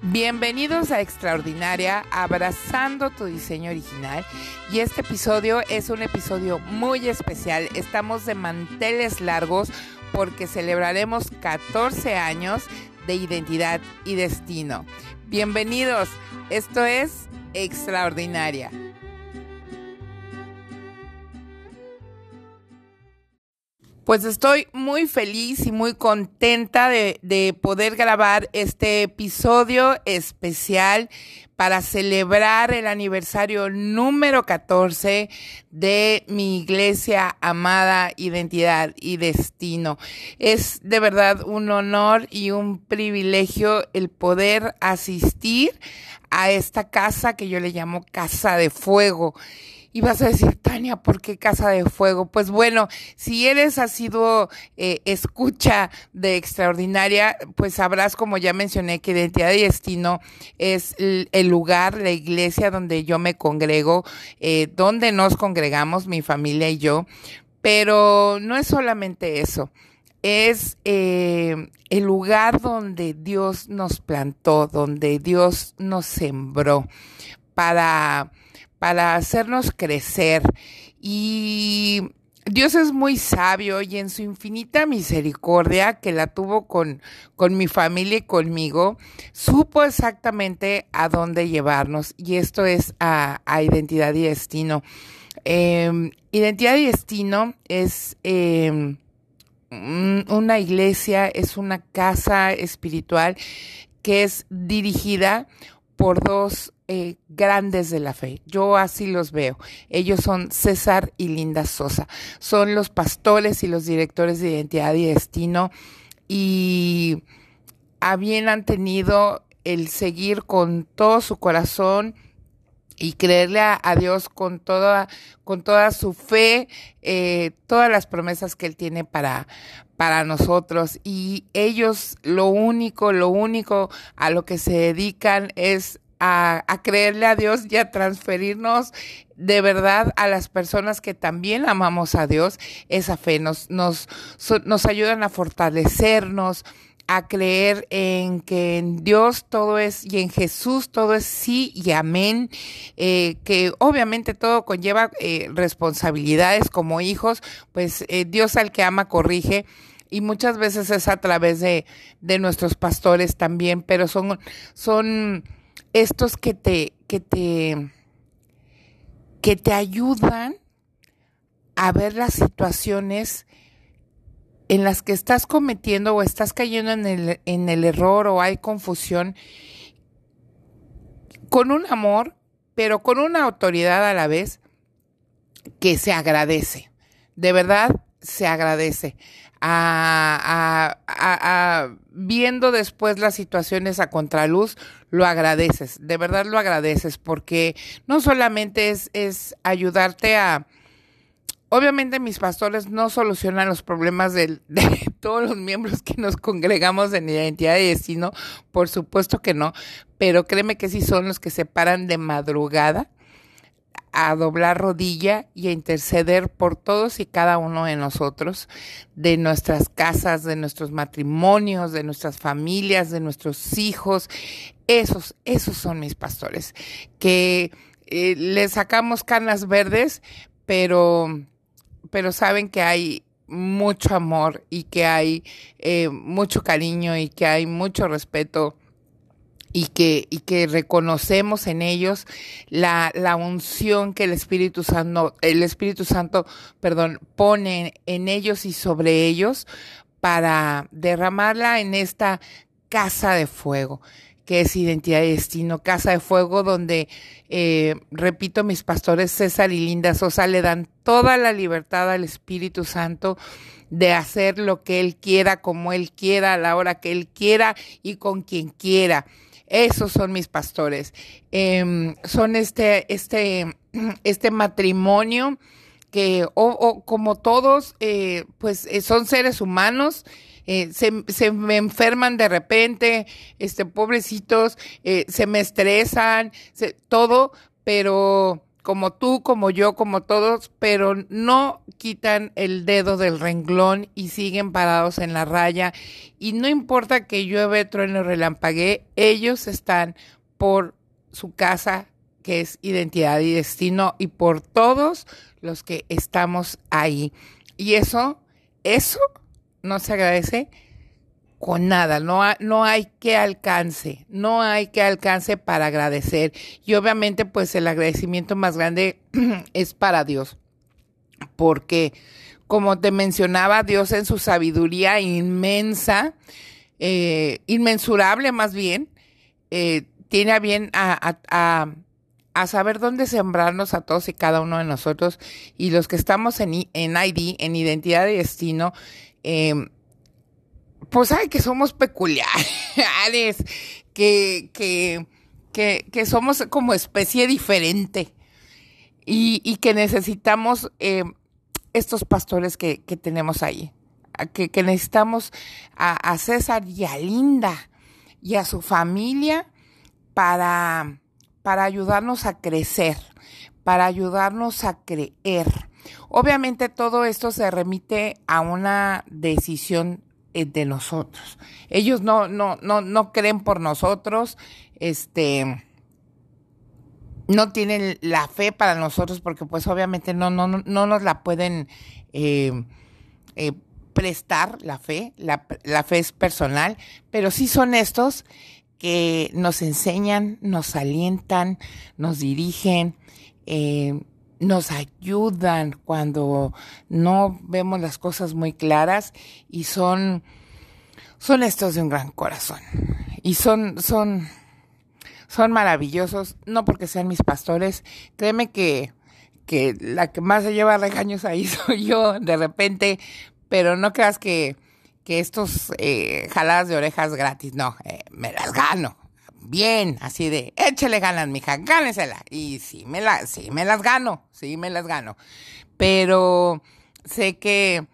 Bienvenidos a Extraordinaria, abrazando tu diseño original. Y este episodio es un episodio muy especial. Estamos de manteles largos porque celebraremos 14 años de identidad y destino. Bienvenidos, esto es Extraordinaria. Pues estoy muy feliz y muy contenta de, poder grabar este episodio especial para celebrar el aniversario número 14 de mi iglesia amada Identidad y Destino. Es de verdad un honor y un privilegio el poder asistir a esta casa que yo le llamo Casa de Fuego. Y vas a decir, Tania, ¿por qué Casa de Fuego? Pues bueno, si eres ha sido eh, escucha de Extraordinaria, pues sabrás, como ya mencioné, que Identidad y Destino es el, lugar, la iglesia donde yo me congrego, eh, donde nos congregamos, mi familia y yo. Pero no es solamente eso es eh, el lugar donde Dios nos plantó, donde Dios nos sembró para para hacernos crecer. Y Dios es muy sabio y en su infinita misericordia que la tuvo con, con mi familia y conmigo, supo exactamente a dónde llevarnos. Y esto es a, identidad y destino. Em, identidad y destino es em, una iglesia, es una casa espiritual que es dirigida por dos eh, grandes de la fe. Yo así los veo. Ellos son César y Linda Sosa. Son los pastores y los directores de identidad y destino y a bien han tenido el seguir con todo su corazón y creerle a, Dios con toda, con toda su fe, eh, todas las promesas que Él tiene para, para nosotros. Y ellos lo único, lo único a lo que se dedican es a, a, creerle a Dios y a transferirnos de verdad a las personas que también amamos a Dios esa fe. Nos, nos, nos ayudan a fortalecernos, a creer en que en Dios todo es y en Jesús todo es sí y amén, eh, que obviamente todo conlleva eh, responsabilidades como hijos, pues eh, Dios al que ama corrige y muchas veces es a través de, de nuestros pastores también, pero son, son estos que te, que te, que te ayudan a ver las situaciones en las que estás cometiendo o estás cayendo en el, en el error o hay confusión, con un amor, pero con una autoridad a la vez que se agradece. De verdad, se agradece. A, a, viendo después las situaciones a contraluz, lo agradeces, de verdad lo agradeces, porque no solamente es, es ayudarte a, Obviamente mis pastores no solucionan los problemas de, todos los miembros que nos congregamos en identidad y destino, por supuesto que no, pero créeme que sí son los que se paran de madrugada a doblar rodilla y a interceder por todos y cada uno de nosotros, de nuestras casas, de nuestros matrimonios, de nuestras familias, de nuestros hijos. Esos, esos son mis pastores, que eh, les sacamos canas verdes, pero pero saben que hay mucho amor y que hay eh, mucho cariño y que hay mucho respeto y que, y que reconocemos en ellos la, la unción que el Espíritu Santo, el Espíritu Santo, perdón, pone en ellos y sobre ellos para derramarla en esta casa de fuego que es Identidad y Destino, Casa de Fuego, donde, eh, repito, mis pastores César y Linda Sosa le dan toda la libertad al Espíritu Santo de hacer lo que Él quiera, como Él quiera, a la hora que Él quiera y con quien quiera. Esos son mis pastores. Em, son este, este, este matrimonio que, o, como todos, eh, pues eh, son seres humanos eh, se, se, me enferman de repente, este, pobrecitos, eh, se me estresan, todo, pero como tú, como yo, como todos, pero no quitan el dedo del renglón y siguen parados en la raya. Y no importa que llueve, trueno, relampaguee, ellos están por su casa, que es identidad y destino, y por todos los que estamos ahí. Y eso, eso no se agradece con nada, no, no hay que alcance, no hay que alcance para agradecer. Y obviamente pues el agradecimiento más grande es para Dios, porque como te mencionaba, Dios en su sabiduría inmensa, eh, inmensurable más bien, eh, tiene a bien a, a, a, saber dónde sembrarnos a todos y cada uno de nosotros y los que estamos en, en ID, en identidad de destino, eh, pues sabe que somos peculiares, que, que, que, somos como especie diferente y, que necesitamos eh, estos pastores que, tenemos ahí, que, que necesitamos a, a, César y a Linda y a su familia para, para ayudarnos a crecer, para ayudarnos a creer. Obviamente todo esto se remite a una decisión eh, de nosotros. Ellos no, no, no, no creen por nosotros, este, no tienen la fe para nosotros porque pues obviamente no, no, no nos la pueden eh, eh, prestar la fe, la, la, fe es personal, pero sí son estos que nos enseñan, nos alientan, nos dirigen, eh, nos ayudan cuando no vemos las cosas muy claras y son, son estos de un gran corazón. Y son, son, son maravillosos, no porque sean mis pastores, créeme que, que la que más se lleva regaños ahí soy yo de repente, pero no creas que, que estos eh, jaladas de orejas gratis, no, eh, me las gano, bien, así de, échale ganas, mija, gánesela. Y sí me, la, sí me las gano, sí me las gano. Pero sé que,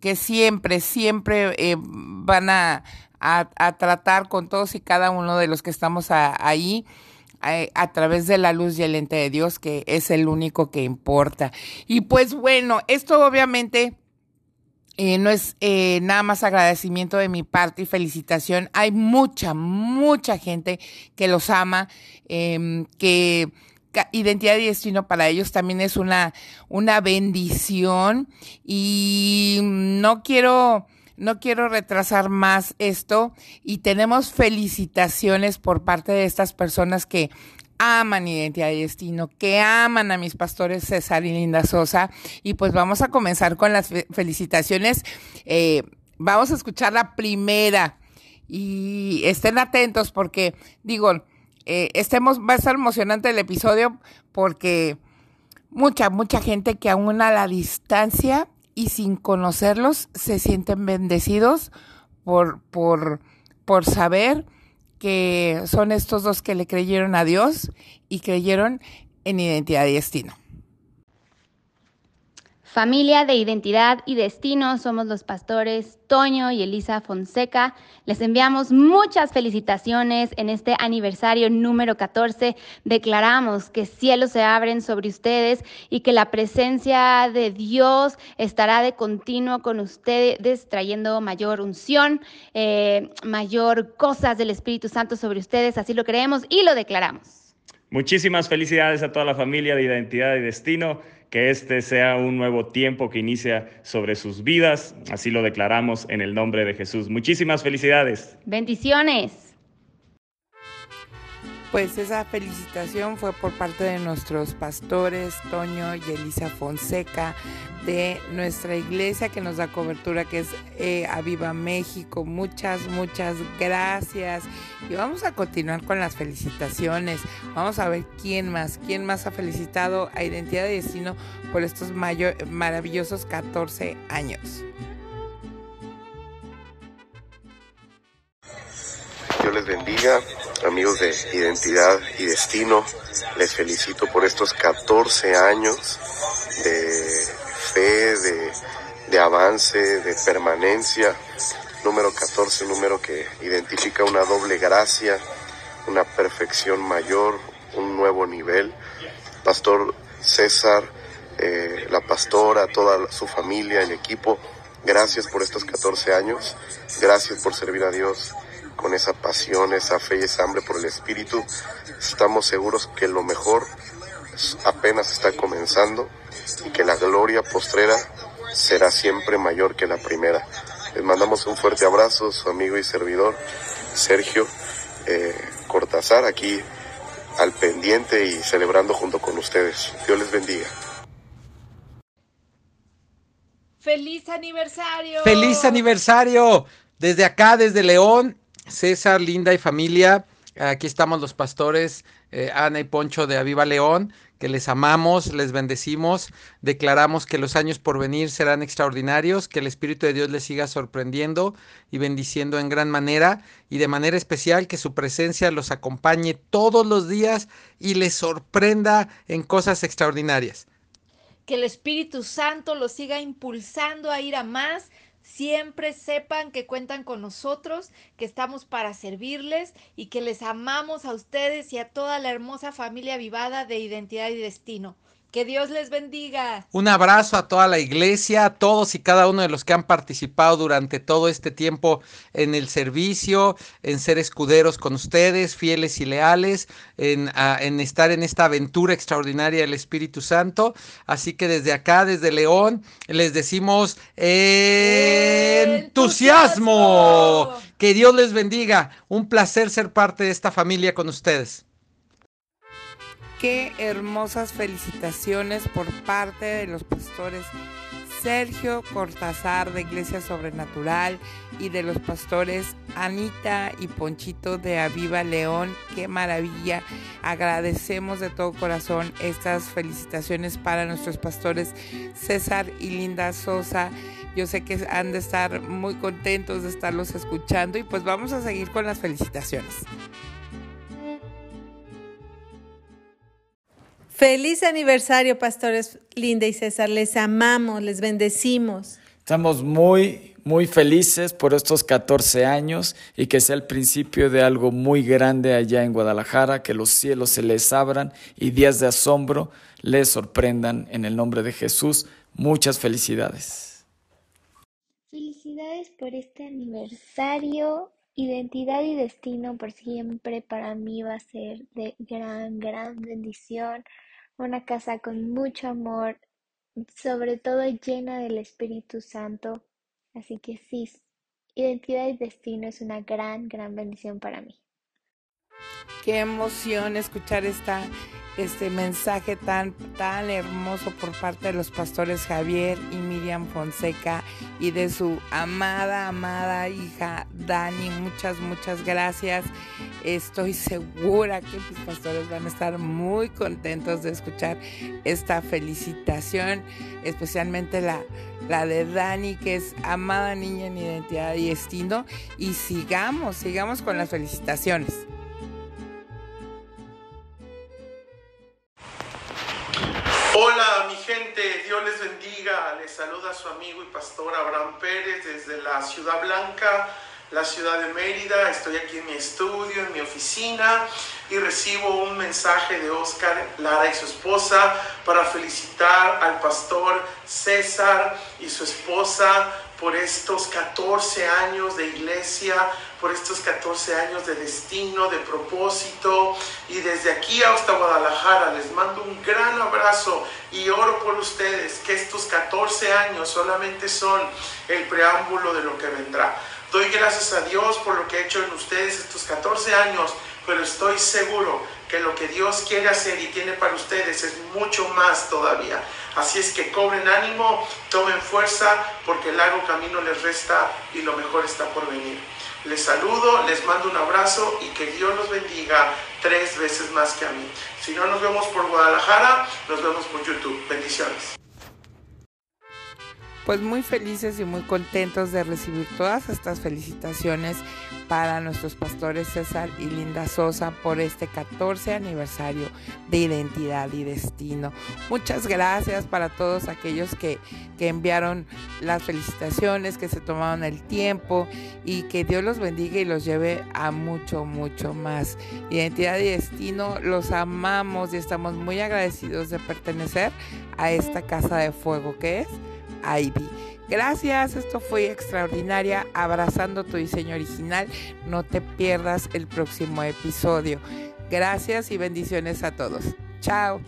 que siempre, siempre eh, van a, a, tratar con todos y cada uno de los que estamos ahí eh, a, través de la luz y el ente de Dios, que es el único que importa. Y pues bueno, esto obviamente eh, no es eh, nada más agradecimiento de mi parte y felicitación. Hay mucha, mucha gente que los ama, eh, que identidad y destino para ellos también es una, una bendición y no quiero, no quiero retrasar más esto y tenemos felicitaciones por parte de estas personas que aman Identidad y Destino, que aman a mis pastores César y Linda Sosa. Y pues vamos a comenzar con las felicitaciones. Eh, vamos a escuchar la primera y estén atentos porque, digo, eh, estemos, va a estar emocionante el episodio porque mucha, mucha gente que aún a la distancia y sin conocerlos se sienten bendecidos por, por, por saber que son estos dos que le creyeron a Dios y creyeron en identidad y destino. Familia de Identidad y Destino, somos los pastores Toño y Elisa Fonseca. Les enviamos muchas felicitaciones en este aniversario número 14. Declaramos que cielos se abren sobre ustedes y que la presencia de Dios estará de continuo con ustedes, trayendo mayor unción, eh, mayor cosas del Espíritu Santo sobre ustedes. Así lo creemos y lo declaramos. Muchísimas felicidades a toda la familia de Identidad y Destino que este sea un nuevo tiempo que inicia sobre sus vidas. Así lo declaramos en el nombre de Jesús. Muchísimas felicidades. Bendiciones. Pues esa felicitación fue por parte de nuestros pastores Toño y Elisa Fonseca de nuestra iglesia que nos da cobertura que es eh, Aviva México. Muchas, muchas gracias. Y vamos a continuar con las felicitaciones. Vamos a ver quién más, quién más ha felicitado a Identidad de Destino por estos maravillosos 14 años. Dios les bendiga amigos de Identidad y Destino, les felicito por estos 14 años de fe, de, de, avance, de permanencia. Número 14, número que identifica una doble gracia, una perfección mayor, un nuevo nivel. Pastor César, eh, la pastora, toda su familia, el equipo. Gracias por estos 14 años. Gracias por servir a Dios con esa pasión, esa fe y esa hambre por el Espíritu. Estamos seguros que lo mejor apenas está comenzando y que la gloria postrera será siempre mayor que la primera. Les mandamos un fuerte abrazo, su amigo y servidor Sergio eh, Cortázar, aquí al pendiente y celebrando junto con ustedes. Dios les bendiga. ¡Feliz aniversario! ¡Feliz aniversario! Desde acá, desde León, César, Linda y familia, aquí estamos los pastores eh, Ana y Poncho de Aviva León, que les amamos, les bendecimos, declaramos que los años por venir serán extraordinarios, que el Espíritu de Dios les siga sorprendiendo y bendiciendo en gran manera y de manera especial que su presencia los acompañe todos los días y les sorprenda en cosas extraordinarias que el Espíritu Santo los siga impulsando a ir a más. Siempre sepan que cuentan con nosotros, que estamos para servirles y que les amamos a ustedes y a toda la hermosa familia vivada de identidad y destino. Que Dios les bendiga. Un abrazo a toda la iglesia, a todos y cada uno de los que han participado durante todo este tiempo en el servicio, en ser escuderos con ustedes, fieles y leales, en, en estar en esta aventura extraordinaria del Espíritu Santo. Así que desde acá, desde León, les decimos entusiasmo. Que Dios les bendiga. Un placer ser parte de esta familia con ustedes qué hermosas felicitaciones por parte de los pastores Sergio Cortázar de Iglesia Sobrenatural y de los pastores Anita y Ponchito de Aviva León. Qué maravilla. Agradecemos de todo corazón estas felicitaciones para nuestros pastores César y Linda Sosa. Yo sé que han de estar muy contentos de estarlos escuchando y pues vamos a seguir con las felicitaciones. Feliz aniversario, pastores Linda y César. Les amamos, les bendecimos. Estamos muy, muy felices por estos 14 años y que sea el principio de algo muy grande allá en Guadalajara, que los cielos se les abran y días de asombro les sorprendan en el nombre de Jesús. Muchas felicidades. Felicidades por este aniversario. Identidad y destino por siempre para mí va a ser de gran, gran bendición una casa con mucho amor, sobre todo llena del Espíritu Santo. Así que sí, identidad y destino es una gran, gran bendición para mí. Qué emoción escuchar esta este mensaje tan, tan hermoso por parte de los pastores Javier y Miriam Fonseca y de su amada, amada hija Dani. Muchas, muchas gracias. Estoy segura que mis pastores van a estar muy contentos de escuchar esta felicitación, especialmente la, la de Dani, que es amada niña en identidad y destino. Y sigamos, sigamos con las felicitaciones. Saluda su amigo y pastor Abraham Pérez desde la Ciudad Blanca, la ciudad de Mérida. Estoy aquí en mi estudio, en mi oficina y recibo un mensaje de Oscar Lara y su esposa para felicitar al pastor César y su esposa por estos 14 años de iglesia, por estos 14 años de destino, de propósito. Y desde aquí hasta Guadalajara les mando un gran abrazo y oro por ustedes, que estos 14 años solamente son el preámbulo de lo que vendrá. Doy gracias a Dios por lo que ha hecho en ustedes estos 14 años, pero estoy seguro que lo que Dios quiere hacer y tiene para ustedes es mucho más todavía. Así es que cobren ánimo, tomen fuerza, porque el largo camino les resta y lo mejor está por venir. Les saludo, les mando un abrazo y que Dios los bendiga tres veces más que a mí. Si no nos vemos por Guadalajara, nos vemos por YouTube. Bendiciones. Pues muy felices y muy contentos de recibir todas estas felicitaciones para nuestros pastores César y Linda Sosa por este 14 aniversario de identidad y destino. Muchas gracias para todos aquellos que, que enviaron las felicitaciones, que se tomaron el tiempo y que Dios los bendiga y los lleve a mucho, mucho más. Identidad y destino, los amamos y estamos muy agradecidos de pertenecer a esta casa de fuego que es Ivy. Gracias, esto fue extraordinaria, abrazando tu diseño original. No te pierdas el próximo episodio. Gracias y bendiciones a todos. Chao.